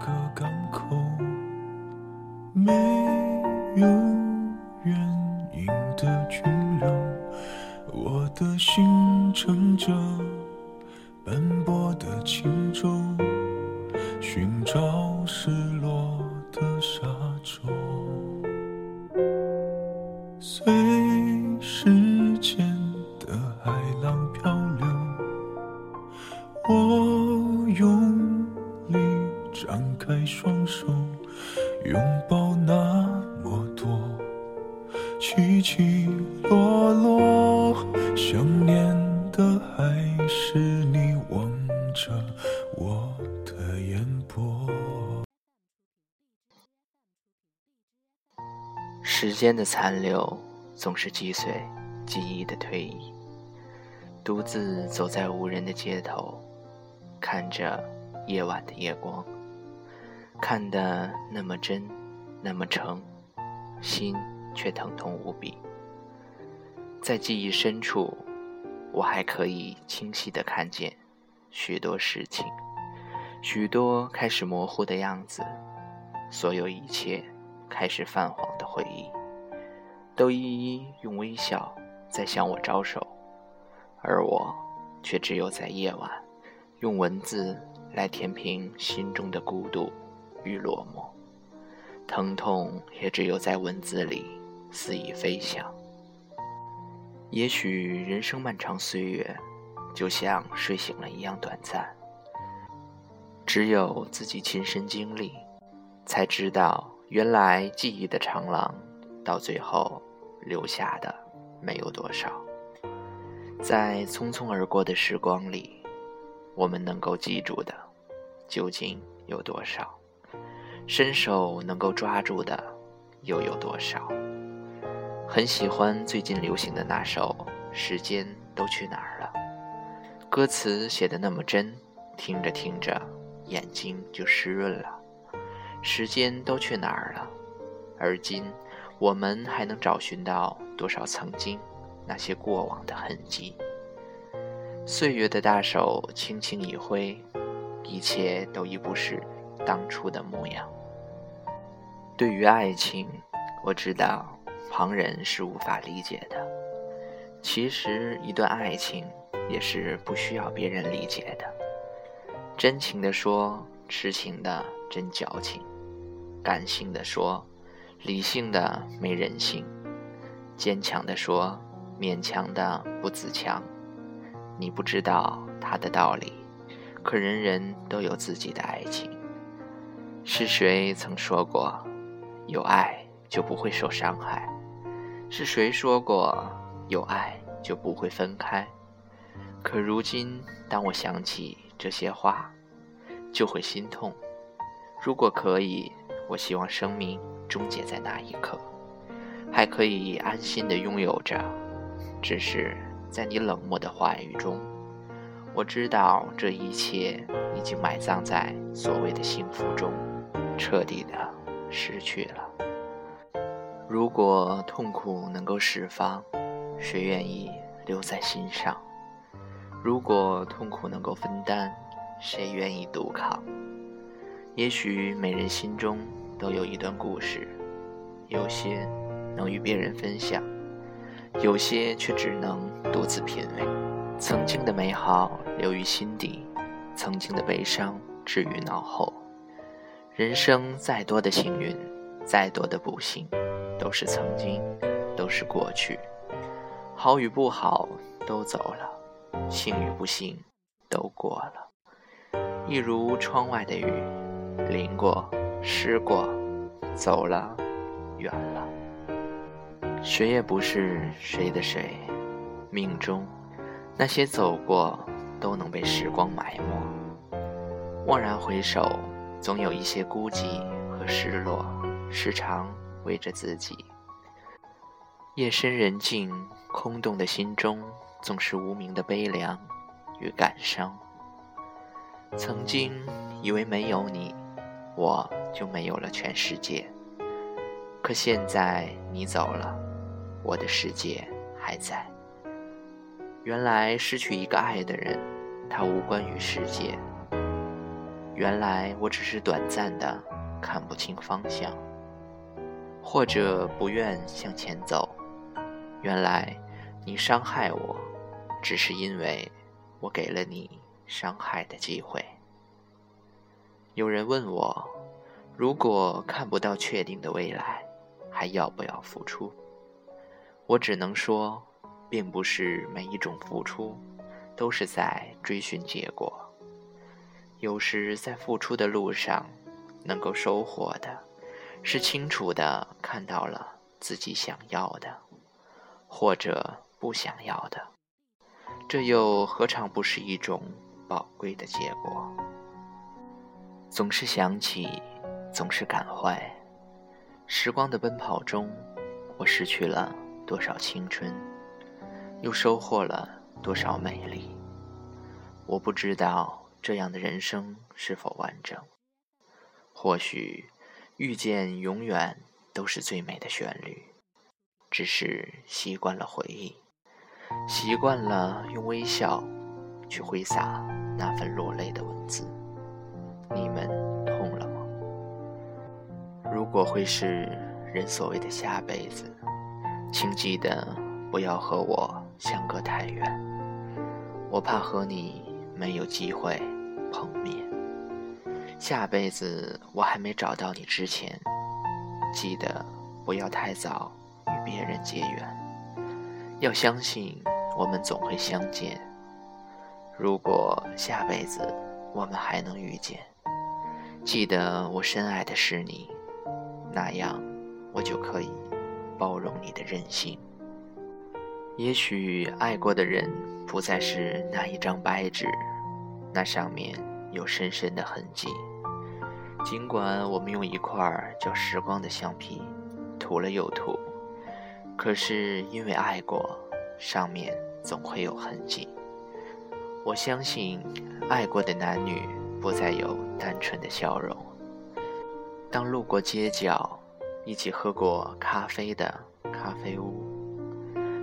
个港口，没有原因的拘留，我的心乘着斑驳的轻舟，寻找失落的沙洲。随起起落落。想念的还是你望着我的眼波。时间的残留总是击碎记忆的推移。独自走在无人的街头，看着夜晚的夜光，看得那么真，那么诚，心却疼痛无比。在记忆深处，我还可以清晰地看见许多事情，许多开始模糊的样子，所有一切开始泛黄的回忆，都一一用微笑在向我招手，而我却只有在夜晚，用文字来填平心中的孤独与落寞，疼痛也只有在文字里肆意飞翔。也许人生漫长岁月，就像睡醒了一样短暂。只有自己亲身经历，才知道原来记忆的长廊，到最后留下的没有多少。在匆匆而过的时光里，我们能够记住的，究竟有多少？伸手能够抓住的，又有多少？很喜欢最近流行的那首《时间都去哪儿了》，歌词写的那么真，听着听着眼睛就湿润了。时间都去哪儿了？而今我们还能找寻到多少曾经那些过往的痕迹？岁月的大手轻轻一挥，一切都已不是当初的模样。对于爱情，我知道。旁人是无法理解的。其实，一段爱情也是不需要别人理解的。真情的说，痴情的真矫情；感性的说，理性的没人性；坚强的说，勉强的不自强。你不知道他的道理，可人人都有自己的爱情。是谁曾说过，有爱就不会受伤害？是谁说过有爱就不会分开？可如今，当我想起这些话，就会心痛。如果可以，我希望生命终结在那一刻，还可以安心的拥有着。只是在你冷漠的话语中，我知道这一切已经埋葬在所谓的幸福中，彻底的失去了。如果痛苦能够释放，谁愿意留在心上？如果痛苦能够分担，谁愿意独扛？也许每人心中都有一段故事，有些能与别人分享，有些却只能独自品味。曾经的美好留于心底，曾经的悲伤置于脑后。人生再多的幸运，再多的不幸。都是曾经，都是过去，好与不好都走了，幸与不幸都过了。一如窗外的雨，淋过，湿过，走了，远了。谁也不是谁的谁，命中那些走过，都能被时光埋没。蓦然回首，总有一些孤寂和失落，时常。为着自己，夜深人静，空洞的心中总是无名的悲凉与感伤。曾经以为没有你，我就没有了全世界。可现在你走了，我的世界还在。原来失去一个爱的人，他无关于世界。原来我只是短暂的看不清方向，或者不愿向前走。原来你伤害我，只是因为我给了你伤害的机会。有人问我，如果看不到确定的未来，还要不要付出？我只能说，并不是每一种付出都是在追寻结果。有时在付出的路上，能够收获的，是清楚的看到了自己想要的，或者不想要的，这又何尝不是一种宝贵的结果？总是想起，总是感怀，时光的奔跑中，我失去了多少青春，又收获了多少美丽？我不知道。这样的人生是否完整？或许遇见永远都是最美的旋律，只是习惯了回忆，习惯了用微笑去挥洒那份落泪的文字。你们痛了吗？如果会是人所谓的下辈子，请记得不要和我相隔太远，我怕和你没有机会。碰面，下辈子我还没找到你之前，记得不要太早与别人结缘。要相信我们总会相见。如果下辈子我们还能遇见，记得我深爱的是你，那样我就可以包容你的任性。也许爱过的人不再是那一张白纸。那上面有深深的痕迹，尽管我们用一块叫时光的橡皮涂了又涂，可是因为爱过，上面总会有痕迹。我相信，爱过的男女不再有单纯的笑容。当路过街角，一起喝过咖啡的咖啡屋，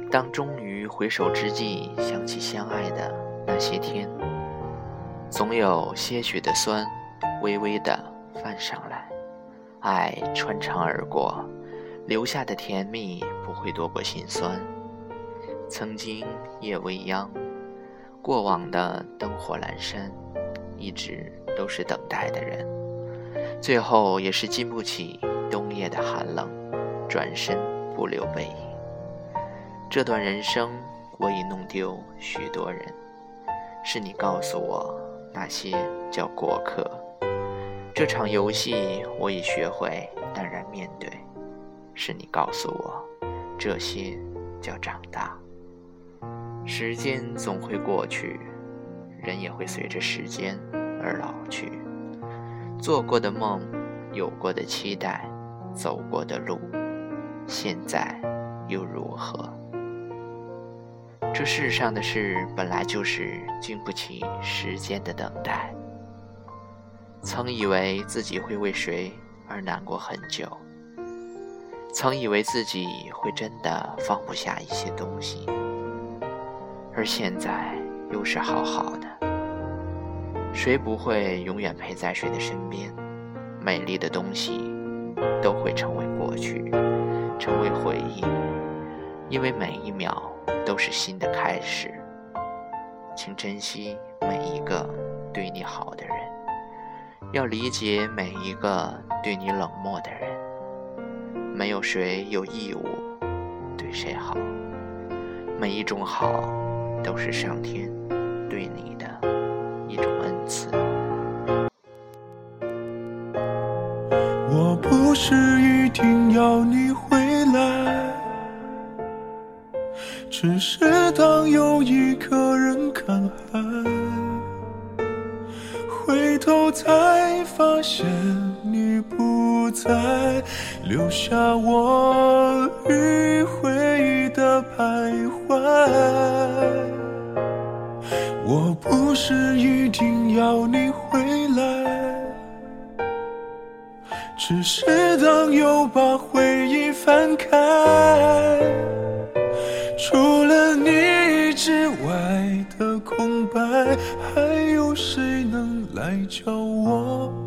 当终于回首之际，想起相爱的那些天。总有些许的酸，微微的泛上来。爱穿肠而过，留下的甜蜜不会多过心酸。曾经夜未央，过往的灯火阑珊，一直都是等待的人。最后也是经不起冬夜的寒冷，转身不留背影。这段人生，我已弄丢许多人，是你告诉我。那些叫过客，这场游戏我已学会淡然面对。是你告诉我，这些叫长大。时间总会过去，人也会随着时间而老去。做过的梦，有过的期待，走过的路，现在又如何？这世上的事本来就是经不起时间的等待。曾以为自己会为谁而难过很久，曾以为自己会真的放不下一些东西，而现在又是好好的。谁不会永远陪在谁的身边？美丽的东西都会成为过去，成为回忆，因为每一秒。都是新的开始，请珍惜每一个对你好的人，要理解每一个对你冷漠的人。没有谁有义务对谁好，每一种好都是上天对你的一种恩赐。我不是一定要你回来。只是当有一个才发现你不在，留下我迂回的徘徊。我不是一定要你回来，只是当又把回忆翻开。除了你之外的空白，来叫我。